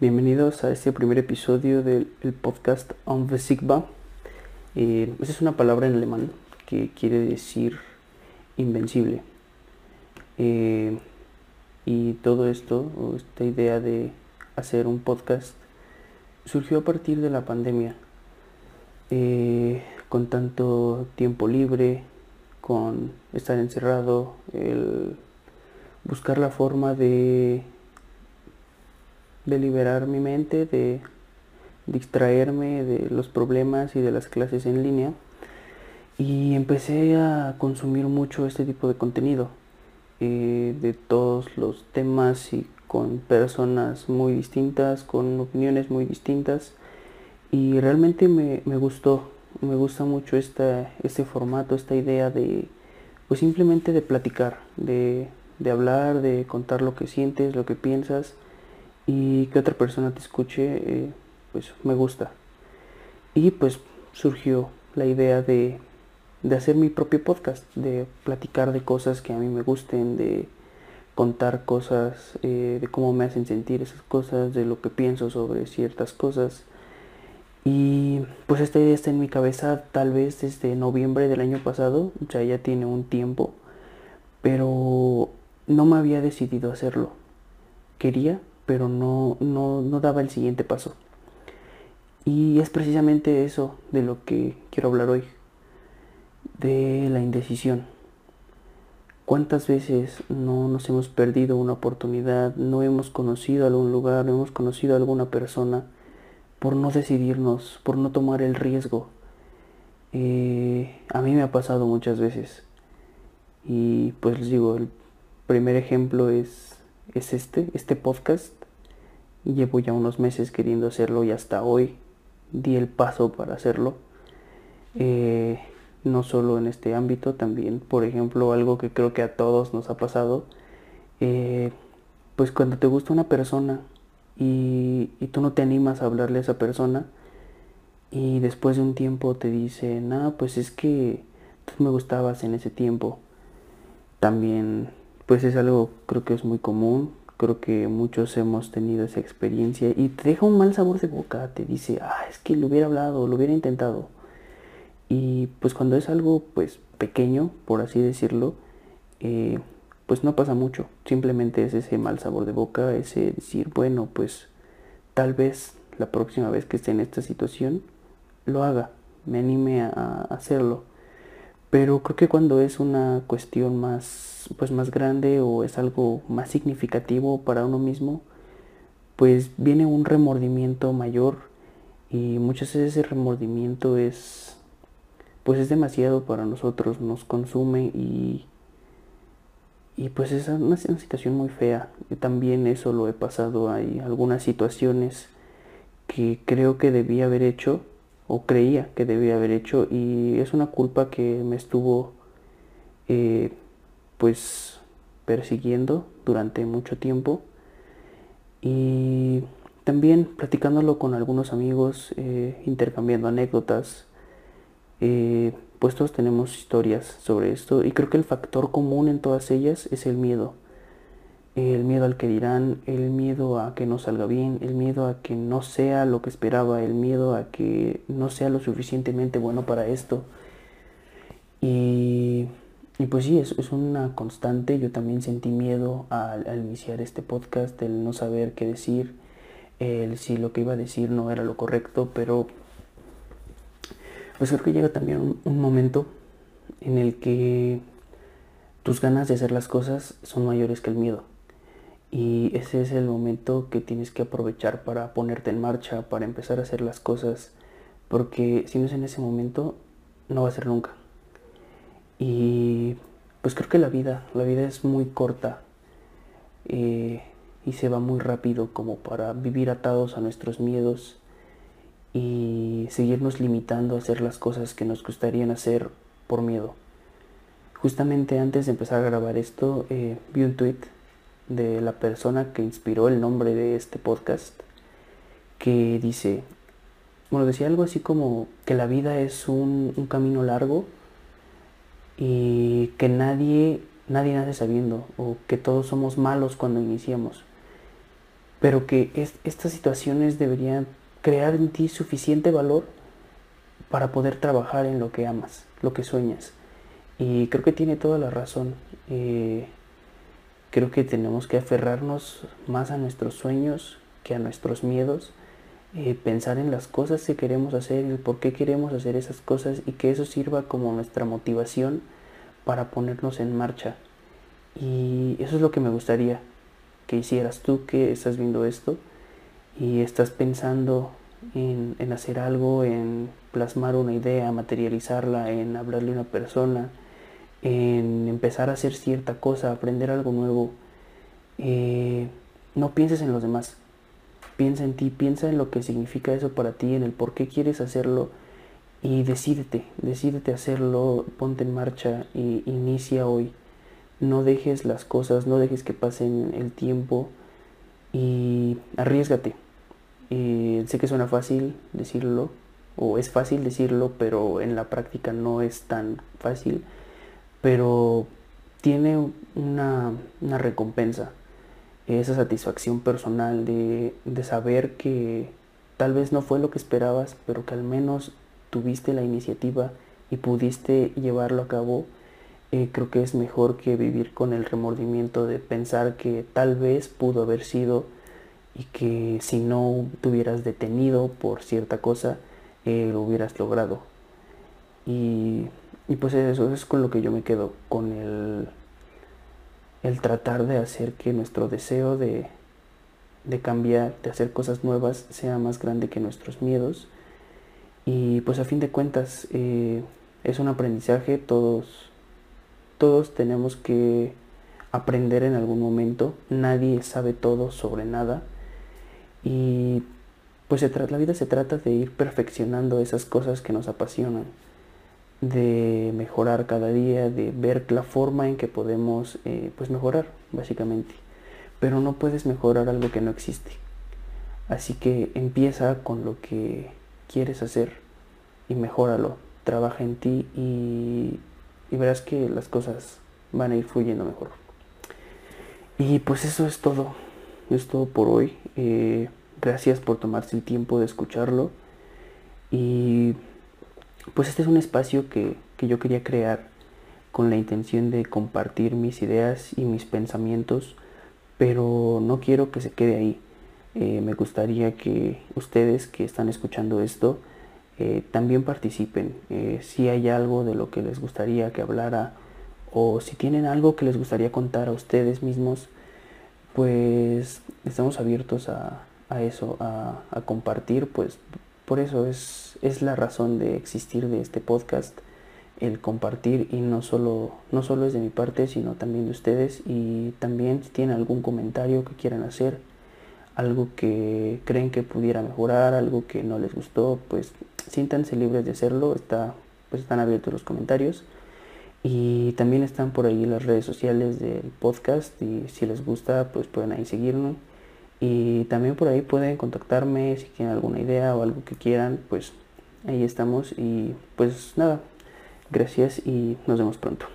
Bienvenidos a este primer episodio del podcast Unbesiegbar. Eh, esa es una palabra en alemán que quiere decir invencible. Eh, y todo esto, esta idea de hacer un podcast, surgió a partir de la pandemia. Eh, con tanto tiempo libre, con estar encerrado, el buscar la forma de de liberar mi mente, de distraerme de los problemas y de las clases en línea. Y empecé a consumir mucho este tipo de contenido, eh, de todos los temas y con personas muy distintas, con opiniones muy distintas. Y realmente me, gustó, me gusta mucho esta, este formato, esta idea de, pues simplemente de platicar, de, de hablar, de contar lo que sientes, lo que piensas y que otra persona te escuche, eh, pues me gusta. Y pues surgió la idea de, hacer mi propio podcast, de platicar de cosas que a mí me gusten, de contar cosas, eh, de cómo me hacen sentir esas cosas, de lo que pienso sobre ciertas cosas. Y pues esta idea está en mi cabeza tal vez desde noviembre del año pasado, o sea, ya tiene un tiempo, pero no me había decidido hacerlo. Quería, pero no, no, no daba el siguiente paso. Y es precisamente eso de lo que quiero hablar hoy, de la indecisión. ¿Cuántas veces no nos hemos perdido una oportunidad, no hemos conocido algún lugar, no hemos conocido a alguna persona por no decidirnos, por no tomar el riesgo? Eh, a mí me ha pasado muchas veces. Y pues les digo, el primer ejemplo es, es este, este podcast. Llevo ya unos meses queriendo hacerlo y hasta hoy di el paso para hacerlo. Eh, no solo en este ámbito, también, por ejemplo, algo que creo que a todos nos ha pasado, eh, pues cuando te gusta una persona y, tú no te animas a hablarle a esa persona y después de un tiempo te dice, no, pues es que tú me gustabas en ese tiempo. También, pues es algo creo que es muy común, Creo que muchos hemos tenido esa experiencia y te deja un mal sabor de boca, te dice, ah, es que lo hubiera hablado, lo hubiera intentado. Y pues cuando es algo pues pequeño, por así decirlo, eh, pues no pasa mucho. Simplemente es ese mal sabor de boca, ese decir, bueno, pues tal vez la próxima vez que esté en esta situación lo haga, me anime a hacerlo. Pero creo que cuando es una cuestión más, pues más grande o es algo más significativo para uno mismo, pues viene un remordimiento mayor y muchas veces ese remordimiento es, pues es demasiado para nosotros, nos consume y, y pues es una, una situación muy fea. Yo también eso lo he pasado, hay algunas situaciones que creo que debía haber hecho o creía que debía haber hecho y es una culpa que me estuvo eh, pues persiguiendo durante mucho tiempo. Y también platicándolo con algunos amigos, eh, intercambiando anécdotas, eh, pues todos tenemos historias sobre esto y creo que el factor común en todas ellas es el miedo el miedo al que dirán, el miedo a que no salga bien, el miedo a que no sea lo que esperaba, el miedo a que no sea lo suficientemente bueno para esto. Y, pues sí, es, es, una constante. Yo también sentí miedo al, iniciar este podcast, el no saber qué decir, el si lo que iba a decir no era lo correcto, pero pues creo que llega también un momento en el que tus ganas de hacer las cosas son mayores que el miedo. Y ese es el momento que tienes que aprovechar para ponerte en marcha, para empezar a hacer las cosas, porque si no es en ese momento, no va a ser nunca. Y pues creo que la vida, la vida es muy corta eh, y se va muy rápido como para vivir atados a nuestros miedos y seguirnos limitando a hacer las cosas que nos gustarían hacer por miedo. Justamente antes de empezar a grabar esto, eh, vi un tweet de la persona que inspiró el nombre de este podcast, que dice, bueno, decía algo así como que la vida es un, camino largo y que nadie, nadie nace sabiendo, o que todos somos malos cuando iniciamos. pero que estas situaciones deberían crear en ti suficiente valor para poder trabajar en lo que amas, lo que sueñas. Y creo que tiene toda la razón. Eh, creo que tenemos que aferrarnos más a nuestros sueños que a nuestros miedos. Eh, pensar en las cosas que queremos hacer y por qué queremos hacer esas cosas y que eso sirva como nuestra motivación para ponernos en marcha. Y eso es lo que me gustaría que hicieras tú que estás viendo esto y estás pensando en, en hacer algo, en plasmar una idea, materializarla, en hablarle a una persona, en empezar a hacer cierta cosa, aprender algo nuevo. Eh, no pienses en los demás, piensa en ti, piensa en lo que significa eso para ti, en el por qué quieres hacerlo y decídete, decídete hacerlo, ponte en marcha y inicia hoy. No dejes las cosas, no dejes que pasen el tiempo y arriesgate. Eh, sé que suena fácil decirlo, o es fácil decirlo, pero en la práctica no es tan fácil, pero tiene una, recompensa, esa satisfacción personal de, saber que tal vez no fue lo que esperabas, pero que al menos tuviste la iniciativa y pudiste llevarlo a cabo, eh, creo que es mejor que vivir con el remordimiento de pensar que tal vez pudo haber sido y que si no te hubieras detenido por cierta cosa, lo hubieras logrado. Y, pues eso, es con lo que yo me quedo, con el, el tratar de hacer que nuestro deseo de, de cambiar, de hacer cosas nuevas, sea más grande que nuestros miedos. Y pues a fin de cuentas eh, es un aprendizaje, todos, todos tenemos que aprender en algún momento, nadie sabe todo sobre nada. Y pues la vida se trata de ir perfeccionando esas cosas que nos apasionan, de mejorar cada día, de ver la forma en que podemos eh, pues mejorar, básicamente. Pero no puedes mejorar algo que no existe. Así que empieza con lo que quieres hacer y mejóralo. Trabaja en ti y, verás que las cosas van a ir fluyendo mejor. Y pues eso es todo. Es todo por hoy. Eh, Gracias por tomarse el tiempo de escucharlo. Y pues este es un espacio que, yo quería crear con la intención de compartir mis ideas y mis pensamientos, pero no quiero que se quede ahí. Eh, me gustaría que ustedes que están escuchando esto eh, también participen. Eh, si hay algo de lo que les gustaría que hablara o si tienen algo que les gustaría contar a ustedes mismos, pues estamos abiertos a, a eso, a, compartir, pues por eso es, es, la razón de existir de este podcast, el compartir y no solo, no solo es de mi parte, sino también de ustedes. Y también si tienen algún comentario que quieran hacer, algo que creen que pudiera mejorar, algo que no les gustó, pues siéntanse libres de hacerlo, está, pues están abiertos los comentarios. Y también están por ahí las redes sociales del podcast y si les gusta pues pueden ahí seguirnos y también por ahí pueden contactarme si tienen alguna idea o algo que quieran, pues ahí estamos. Y pues nada, gracias y nos vemos pronto.